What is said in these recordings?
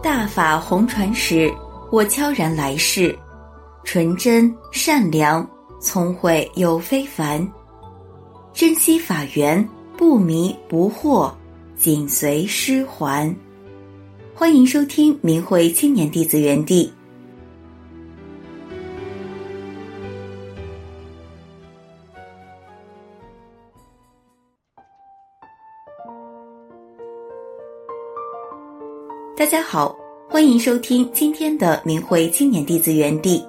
大法红传时，我悄然来世，纯真善良，聪慧又非凡，珍惜法缘，不迷不惑，紧随师还。欢迎收听明慧青年弟子园地。大家好，欢迎收听今天的明慧青年弟子园地。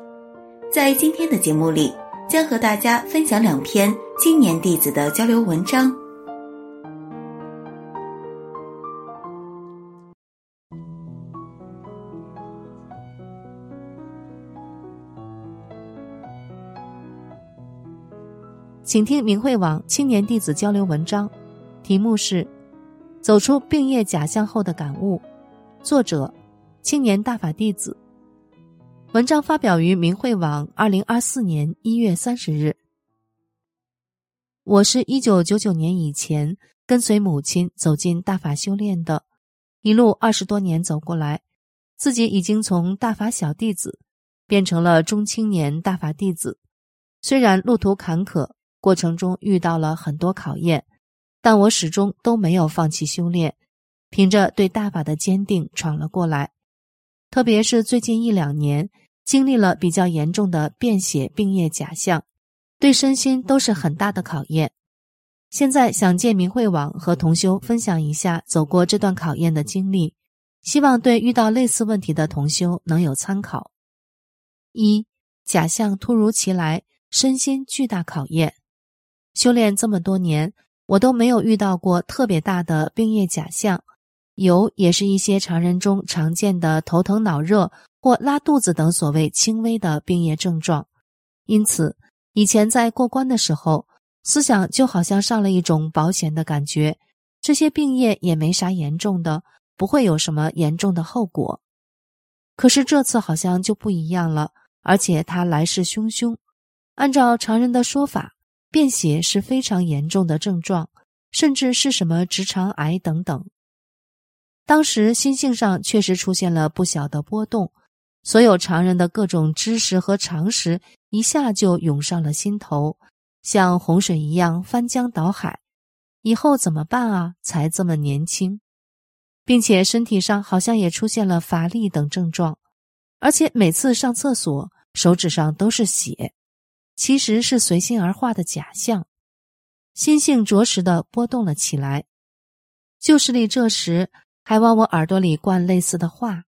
在今天的节目里，将和大家分享两篇青年弟子的交流文章。请听明慧网青年弟子交流文章，题目是《走出病业假象后的感悟》。作者：青年大法弟子。文章发表于明慧网，二零二四年一月三十日。我是一九九九年以前跟随母亲走进大法修炼的，一路二十多年走过来，自己已经从大法小弟子变成了中青年大法弟子。虽然路途坎坷，过程中遇到了很多考验，但我始终都没有放弃修炼。凭着对大法的坚定闯了过来，特别是最近一两年，经历了比较严重的便血病业假象，对身心都是很大的考验。现在想借明慧网和同修分享一下走过这段考验的经历，希望对遇到类似问题的同修能有参考。一假象突如其来，身心巨大考验。修炼这么多年，我都没有遇到过特别大的病业假象。有也是一些常人中常见的头疼脑热或拉肚子等所谓轻微的病业症状，因此以前在过关的时候，思想就好像上了一种保险的感觉，这些病业也没啥严重的，不会有什么严重的后果。可是这次好像就不一样了，而且它来势汹汹。按照常人的说法，便血是非常严重的症状，甚至是什么直肠癌等等。当时心性上确实出现了不小的波动，所有常人的各种知识和常识一下就涌上了心头，像洪水一样翻江倒海。以后怎么办啊？才这么年轻，并且身体上好像也出现了乏力等症状，而且每次上厕所手指上都是血，其实是随心而化的假象。心性着实的波动了起来。旧势力这时。还往我耳朵里灌类似的话：“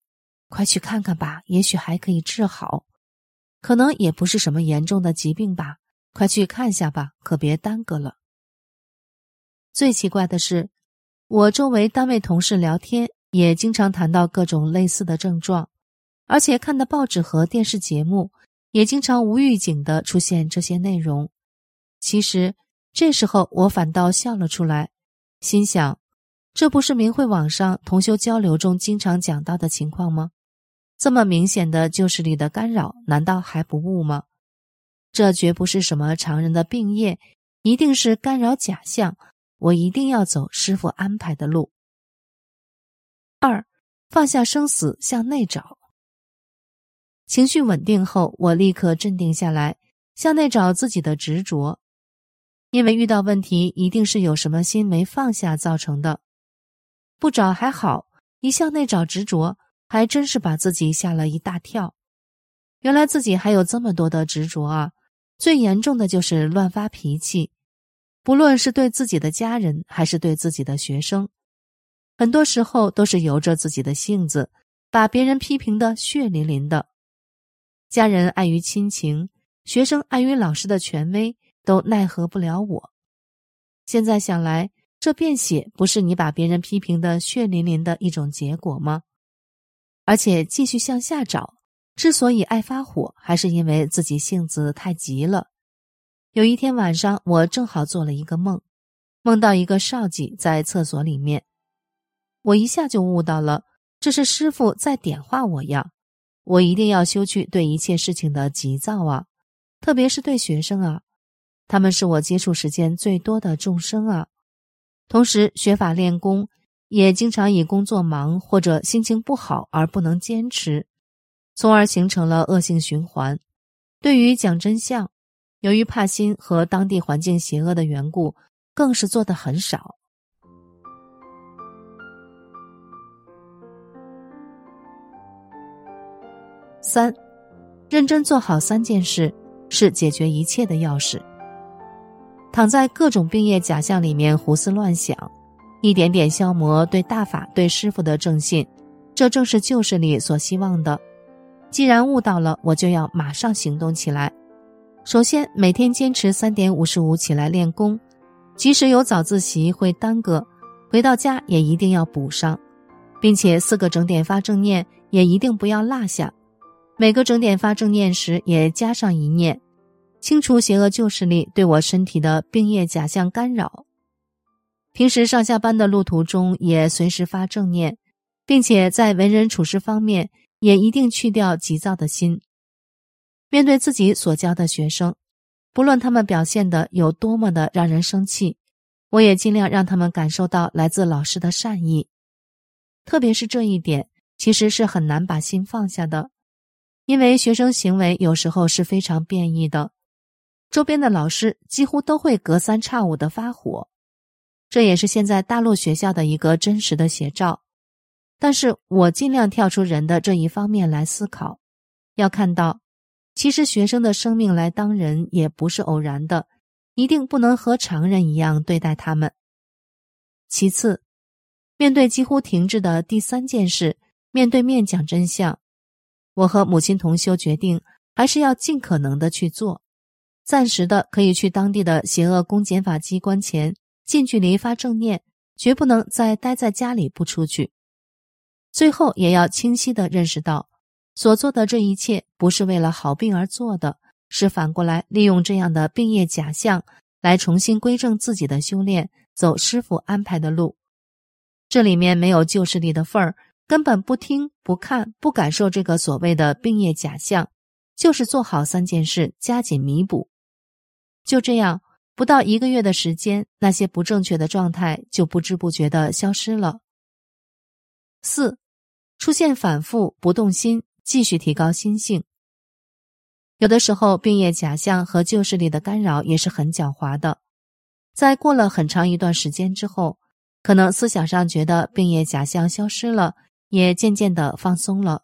快去看看吧，也许还可以治好，可能也不是什么严重的疾病吧。快去看下吧，可别耽搁了。”最奇怪的是，我周围单位同事聊天也经常谈到各种类似的症状，而且看的报纸和电视节目也经常无预警的出现这些内容。其实这时候我反倒笑了出来，心想。这不是明慧网上同修交流中经常讲到的情况吗？这么明显的旧势力的干扰，难道还不悟吗？这绝不是什么常人的病业，一定是干扰假象。我一定要走师傅安排的路。二，放下生死，向内找。情绪稳定后，我立刻镇定下来，向内找自己的执着，因为遇到问题，一定是有什么心没放下造成的。不找还好，一向内找执着，还真是把自己吓了一大跳。原来自己还有这么多的执着啊！最严重的就是乱发脾气，不论是对自己的家人还是对自己的学生，很多时候都是由着自己的性子，把别人批评的血淋淋的。家人碍于亲情，学生碍于老师的权威，都奈何不了我。现在想来。这便血不是你把别人批评的血淋淋的一种结果吗？而且继续向下找，之所以爱发火，还是因为自己性子太急了。有一天晚上，我正好做了一个梦，梦到一个少妓在厕所里面，我一下就悟到了，这是师傅在点化我呀！我一定要修去对一切事情的急躁啊，特别是对学生啊，他们是我接触时间最多的众生啊。同时学法练功，也经常以工作忙或者心情不好而不能坚持，从而形成了恶性循环。对于讲真相，由于怕心和当地环境邪恶的缘故，更是做的很少。三，认真做好三件事是解决一切的钥匙。躺在各种病业假象里面胡思乱想，一点点消磨对大法对师傅的正信，这正是旧势力所希望的。既然悟到了，我就要马上行动起来。首先，每天坚持三点五十五起来练功，即使有早自习会耽搁，回到家也一定要补上，并且四个整点发正念也一定不要落下。每个整点发正念时，也加上一念，清除邪恶旧势力对我身体的病业假象干扰。平时上下班的路途中，也随时发正念，并且在为人处事方面，也一定去掉急躁的心。面对自己所教的学生，不论他们表现的有多么的让人生气，我也尽量让他们感受到来自老师的善意。特别是这一点，其实是很难把心放下的。因为学生行为有时候是非常变异的，周边的老师几乎都会隔三差五的发火，这也是现在大陆学校的一个真实的写照。但是我尽量跳出人的这一方面来思考，要看到，其实学生的生命来当人也不是偶然的，一定不能和常人一样对待他们。其次，面对几乎停滞的第三件事，面对面讲真相。我和母亲同修决定，还是要尽可能的去做。暂时的可以去当地的邪恶公检法机关前近距离发正念，绝不能再待在家里不出去。最后也要清晰的认识到，所做的这一切不是为了好病而做的，是反过来利用这样的病业假象来重新归正自己的修炼，走师傅安排的路。这里面没有旧势力的份儿。根本不听、不看、不感受这个所谓的病业假象，就是做好三件事，加紧弥补。就这样，不到一个月的时间，那些不正确的状态就不知不觉的消失了。四，出现反复不动心，继续提高心性。有的时候，病业假象和旧势力的干扰也是很狡猾的。在过了很长一段时间之后，可能思想上觉得病业假象消失了。也渐渐的放松了，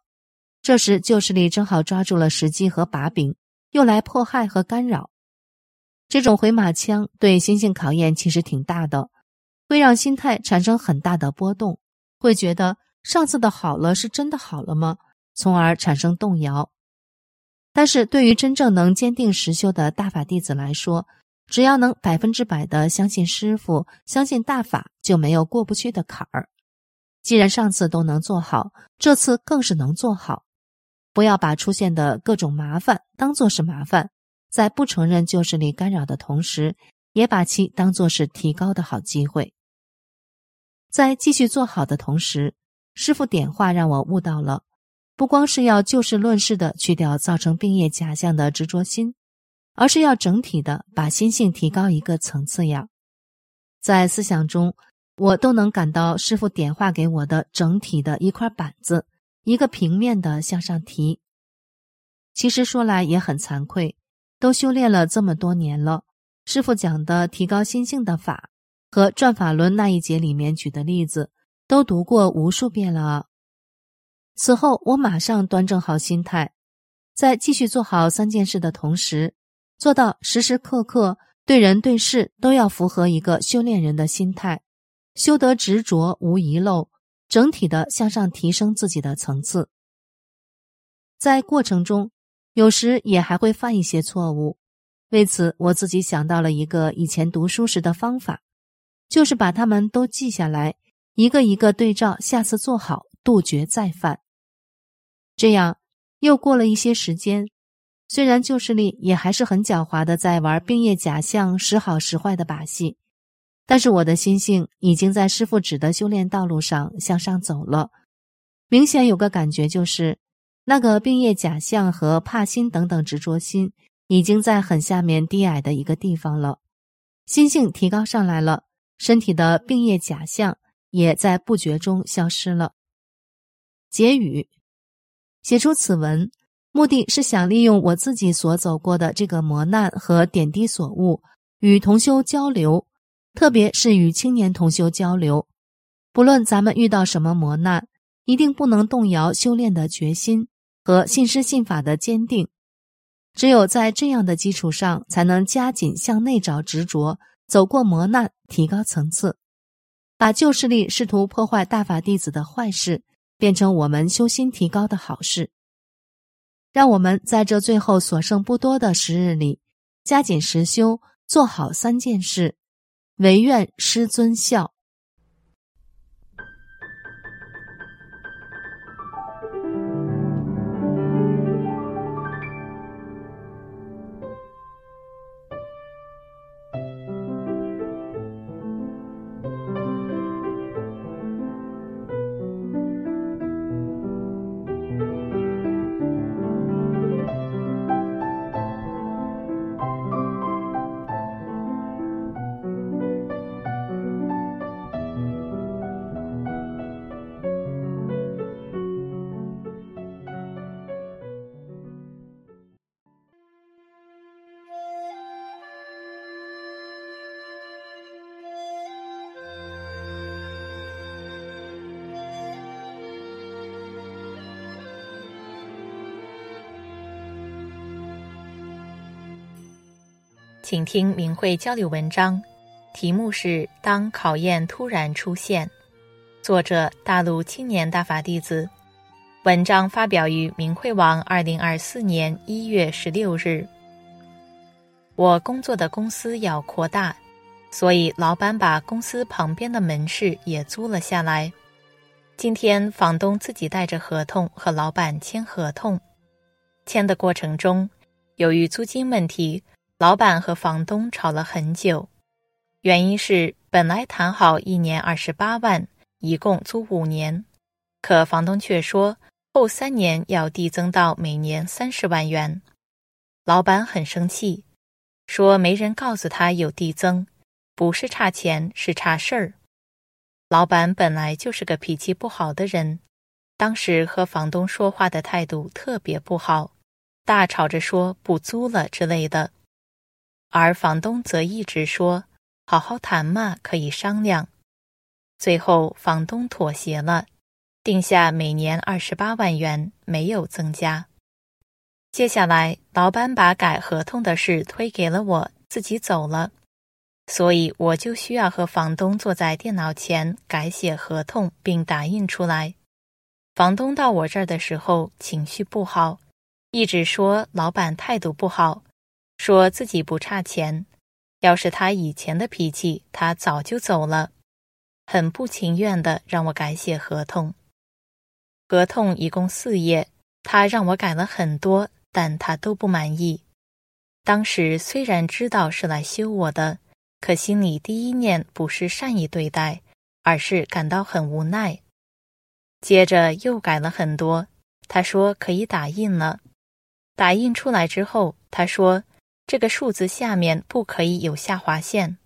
这时旧势力正好抓住了时机和把柄，又来迫害和干扰。这种回马枪对心性考验其实挺大的，会让心态产生很大的波动，会觉得上次的好了是真的好了吗？从而产生动摇。但是对于真正能坚定实修的大法弟子来说，只要能百分之百的相信师傅，相信大法，就没有过不去的坎儿。既然上次都能做好，这次更是能做好。不要把出现的各种麻烦当做是麻烦，在不承认旧势力干扰的同时，也把其当做是提高的好机会。在继续做好的同时，师傅点化让我悟到了，不光是要就事论事的去掉造成病业假象的执着心，而是要整体的把心性提高一个层次呀。在思想中。我都能感到师傅点化给我的整体的一块板子，一个平面的向上提。其实说来也很惭愧，都修炼了这么多年了，师傅讲的提高心性的法和转法轮那一节里面举的例子，都读过无数遍了。此后，我马上端正好心态，在继续做好三件事的同时，做到时时刻刻对人对事都要符合一个修炼人的心态。修得执着无遗漏，整体的向上提升自己的层次。在过程中，有时也还会犯一些错误。为此，我自己想到了一个以前读书时的方法，就是把它们都记下来，一个一个对照，下次做好，杜绝再犯。这样，又过了一些时间，虽然旧势力也还是很狡猾的，在玩冰叶假象时好时坏的把戏。但是我的心性已经在师傅指的修炼道路上向上走了，明显有个感觉，就是那个病业假象和怕心等等执着心，已经在很下面低矮的一个地方了。心性提高上来了，身体的病业假象也在不觉中消失了。结语：写出此文，目的是想利用我自己所走过的这个磨难和点滴所悟，与同修交流，特别是与青年同修交流。不论咱们遇到什么磨难，一定不能动摇修炼的决心和信师信法的坚定。只有在这样的基础上，才能加紧向内找执着，走过磨难，提高层次，把旧势力试图破坏大法弟子的坏事，变成我们修心提高的好事。让我们在这最后所剩不多的时日里，加紧实修，做好三件事，唯愿师尊孝。请听明慧交流文章，题目是《当考验突然出现》，作者大陆青年大法弟子。文章发表于明慧网，二零二四年一月十六日。我工作的公司要扩大，所以老板把公司旁边的门市也租了下来。今天房东自己带着合同和老板签合同，签的过程中，由于租金问题。老板和房东吵了很久，原因是本来谈好一年二十八万，一共租五年，可房东却说后三年要递增到每年三十万元。老板很生气，说没人告诉他有递增，不是差钱，是差事儿。老板本来就是个脾气不好的人，当时和房东说话的态度特别不好，大吵着说不租了之类的。而房东则一直说：“好好谈嘛，可以商量。”最后，房东妥协了，定下每年二十八万元，没有增加。接下来，老板把改合同的事推给了我，自己走了，所以我就需要和房东坐在电脑前改写合同，并打印出来。房东到我这儿的时候情绪不好，一直说老板态度不好。说自己不差钱，要是他以前的脾气，他早就走了。很不情愿的让我改写合同，合同一共四页，他让我改了很多，但他都不满意。当时虽然知道是来修我的，可心里第一念不是善意对待，而是感到很无奈。接着又改了很多，他说可以打印了。打印出来之后，他说。这个数字下面不可以有下划线，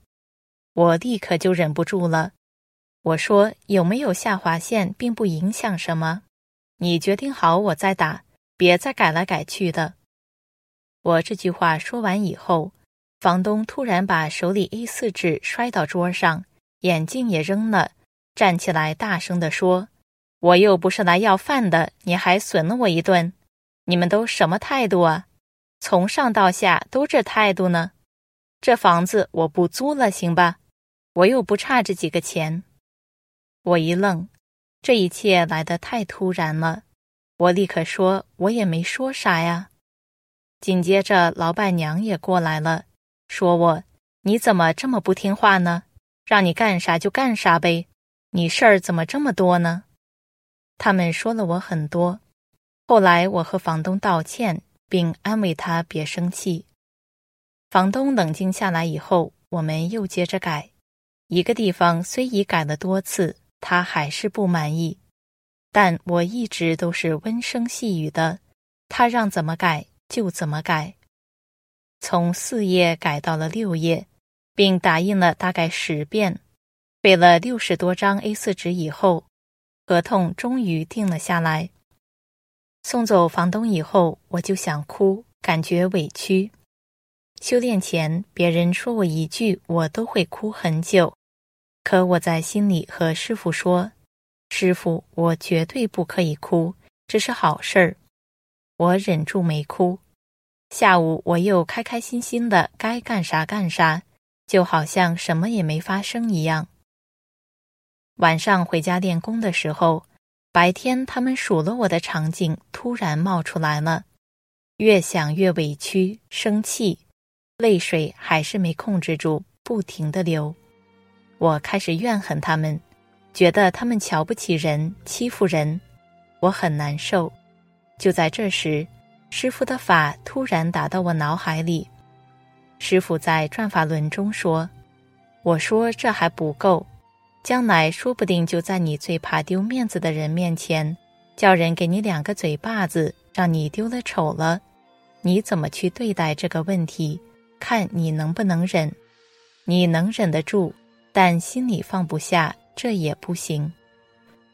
我立刻就忍不住了。我说：“有没有下划线并不影响什么，你决定好我再打，别再改来改去的。”我这句话说完以后，房东突然把手里 A4 纸摔到桌上，眼镜也扔了，站起来大声地说：“我又不是来要饭的，你还损了我一顿，你们都什么态度啊？”从上到下都这态度呢？这房子我不租了，行吧？我又不差这几个钱。我一愣，这一切来得太突然了。我立刻说：“我也没说啥呀。”紧接着，老板娘也过来了，说我：“你怎么这么不听话呢？让你干啥就干啥呗，你事儿怎么这么多呢？”他们说了我很多。后来我和房东道歉。并安慰他别生气。房东冷静下来以后，我们又接着改。一个地方虽已改了多次，他还是不满意，但我一直都是温声细语的，他让怎么改就怎么改。从四页改到了六页，并打印了大概十遍。背了六十多张 A4 纸以后，合同终于定了下来。送走房东以后，我就想哭，感觉委屈。修炼前，别人说我一句，我都会哭很久。可我在心里和师傅说：“师傅，我绝对不可以哭，这是好事儿。”我忍住没哭。下午我又开开心心的该干啥干啥，就好像什么也没发生一样。晚上回家练功的时候，白天他们数落我的场景突然冒出来了，越想越委屈、生气。泪水还是没控制住，不停的流。我开始怨恨他们，觉得他们瞧不起人，欺负人，我很难受。就在这时，师傅的法突然打到我脑海里。师傅在转法轮中说：“我说这还不够，将来说不定就在你最怕丢面子的人面前，叫人给你两个嘴巴子，让你丢了丑了，你怎么去对待这个问题？”看你能不能忍，你能忍得住，但心里放不下，这也不行。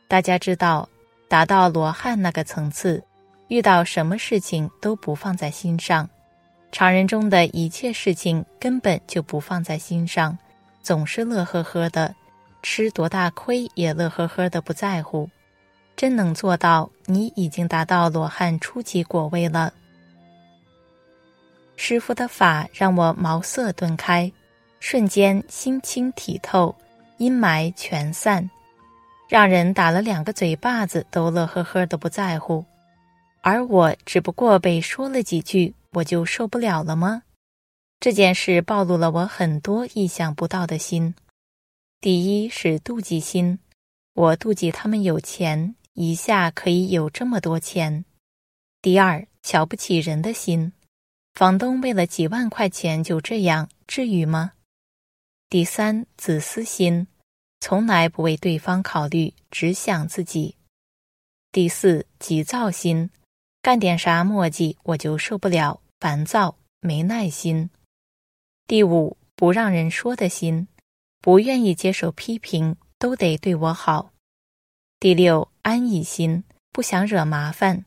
大家知道，达到罗汉那个层次，遇到什么事情都不放在心上，常人中的一切事情根本就不放在心上，总是乐呵呵的，吃多大亏也乐呵呵的不在乎。真能做到，你已经达到罗汉初级果位了。师傅的法让我茅塞顿开，瞬间心清体透，阴霾全散，让人打了两个嘴巴子都乐呵呵的不在乎，而我只不过被说了几句，我就受不了了吗？这件事暴露了我很多意想不到的心。第一是妒忌心，我妒忌他们有钱，一下可以有这么多钱。第二，瞧不起人的心。房东为了几万块钱就这样，至于吗？第三，自私心，从来不为对方考虑，只想自己。第四，急躁心，干点啥磨叽我就受不了，烦躁，没耐心。第五，不让人说的心，不愿意接受批评，都得对我好。第六，安逸心，不想惹麻烦。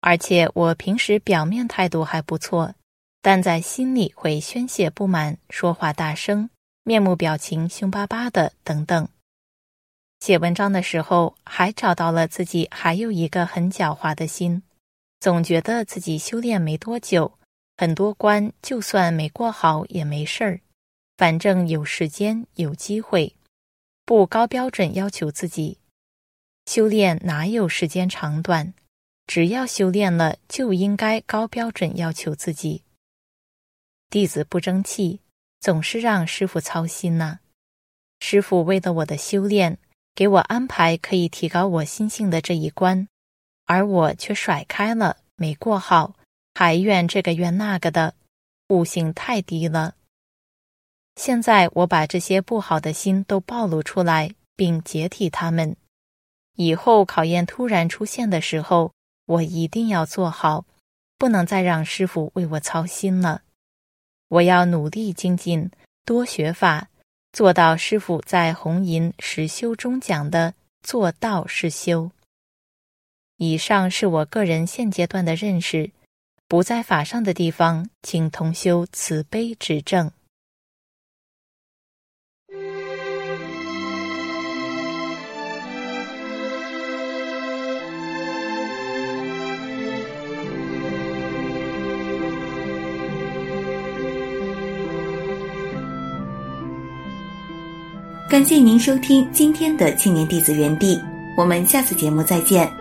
而且我平时表面态度还不错，但在心里会宣泄不满，说话大声，面目表情凶巴巴的等等。写文章的时候，还找到了自己还有一个很狡猾的心，总觉得自己修炼没多久，很多关就算没过好也没事儿，反正有时间有机会，不高标准要求自己，修炼哪有时间长短？只要修炼了，就应该高标准要求自己。弟子不争气，总是让师傅操心呢。师傅为了我的修炼，给我安排可以提高我心性的这一关，而我却甩开了，没过好，还怨这个怨那个的，悟性太低了。现在我把这些不好的心都暴露出来，并解体他们。以后考验突然出现的时候。我一定要做好，不能再让师傅为我操心了。我要努力精进，多学法，做到师傅在《红银实修》中讲的“做道是修”。以上是我个人现阶段的认识，不在法上的地方，请同修慈悲指正。感谢您收听今天的青年弟子园地，我们下次节目再见。